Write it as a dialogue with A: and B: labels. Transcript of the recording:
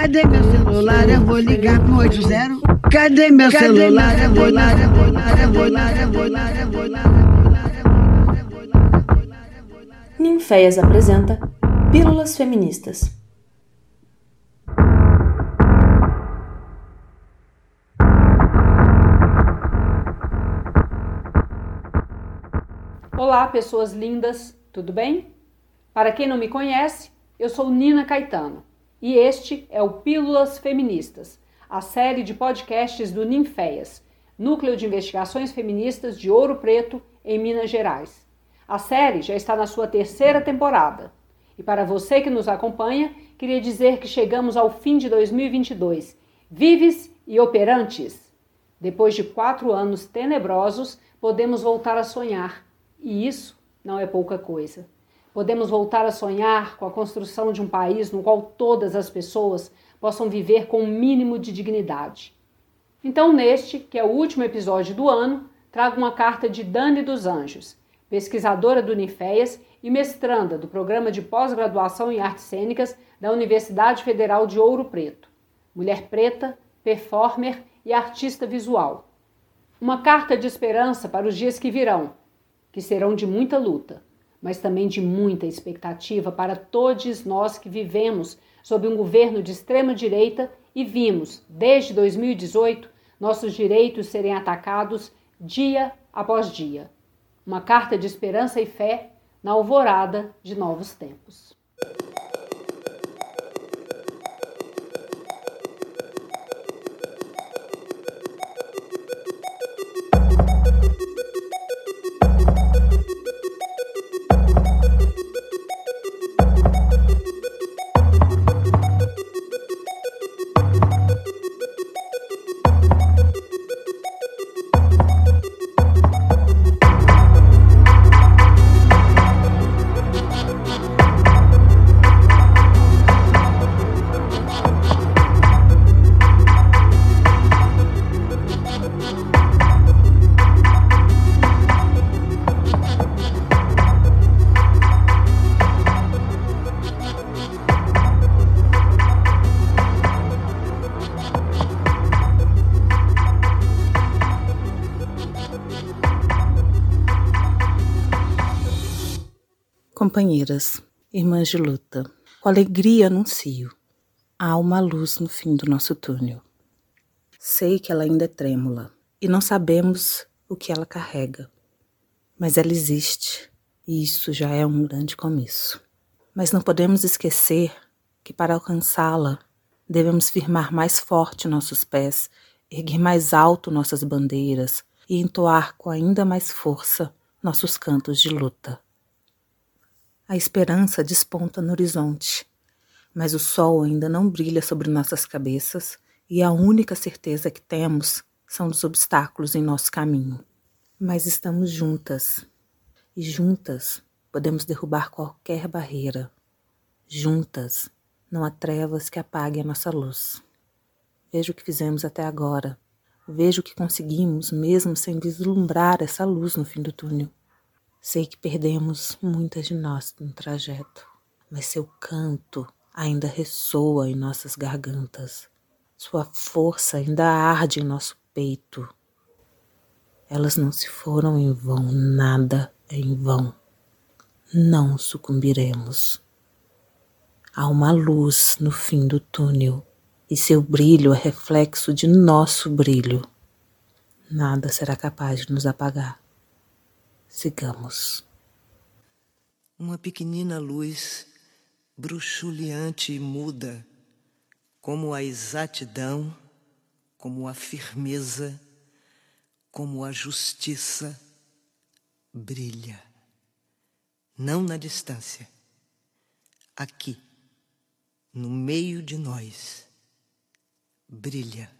A: Cadê meu celular? Eu vou ligar pro 80. Cadê meu celular? Eu vou ligar, eu vou ligar, eu vou ligar, eu vou ligar, eu vou ligar.
B: Ninféias apresenta Pílulas Feministas. Olá, pessoas lindas, tudo bem? Para quem não me conhece, eu sou Nina Caetano e este é o Pílulas Feministas, a série de podcasts do Ninféias, Núcleo de Investigações Feministas de Ouro Preto, em Minas Gerais. A série já está na sua terceira temporada. E para você que nos acompanha, queria dizer que chegamos ao fim de 2022, vives e operantes. Depois de quatro anos tenebrosos, podemos voltar a sonhar. E isso não é pouca coisa. Podemos voltar a sonhar com a construção de um país no qual todas as pessoas possam viver com o um mínimo de dignidade. Então, neste, que é o último episódio do ano, trago uma carta de Dani dos Anjos, pesquisadora do Uniféias e mestranda do programa de pós-graduação em artes cênicas da Universidade Federal de Ouro Preto. Mulher preta, performer e artista visual. Uma carta de esperança para os dias que virão, que serão de muita luta mas também de muita expectativa para todos nós que vivemos sob um governo de extrema direita e vimos, desde 2018, nossos direitos serem atacados dia após dia. Uma carta de esperança e fé na alvorada de novos tempos.
C: Companheiras, irmãs de luta, com alegria anuncio: há uma luz no fim do nosso túnel. Sei que ela ainda é trêmula e não sabemos o que ela carrega, mas ela existe e isso já é um grande começo. Mas não podemos esquecer que para alcançá-la devemos firmar mais forte nossos pés, erguer mais alto nossas bandeiras e entoar com ainda mais força nossos cantos de luta. A esperança desponta no horizonte, mas o sol ainda não brilha sobre nossas cabeças e a única certeza que temos são os obstáculos em nosso caminho. Mas estamos juntas e juntas podemos derrubar qualquer barreira. Juntas não há trevas que apaguem a nossa luz. Veja o que fizemos até agora. Veja o que conseguimos mesmo sem vislumbrar essa luz no fim do túnel. Sei que perdemos muitas de nós no trajeto, mas seu canto ainda ressoa em nossas gargantas. Sua força ainda arde em nosso peito. Elas não se foram em vão, nada é em vão. Não sucumbiremos. Há uma luz no fim do túnel e seu brilho é reflexo de nosso brilho. Nada será capaz de nos apagar. Sigamos.
D: Uma pequenina luz, bruxuleante e muda, como a exatidão, como a firmeza, como a justiça, brilha. Não na distância, aqui, no meio de nós, brilha.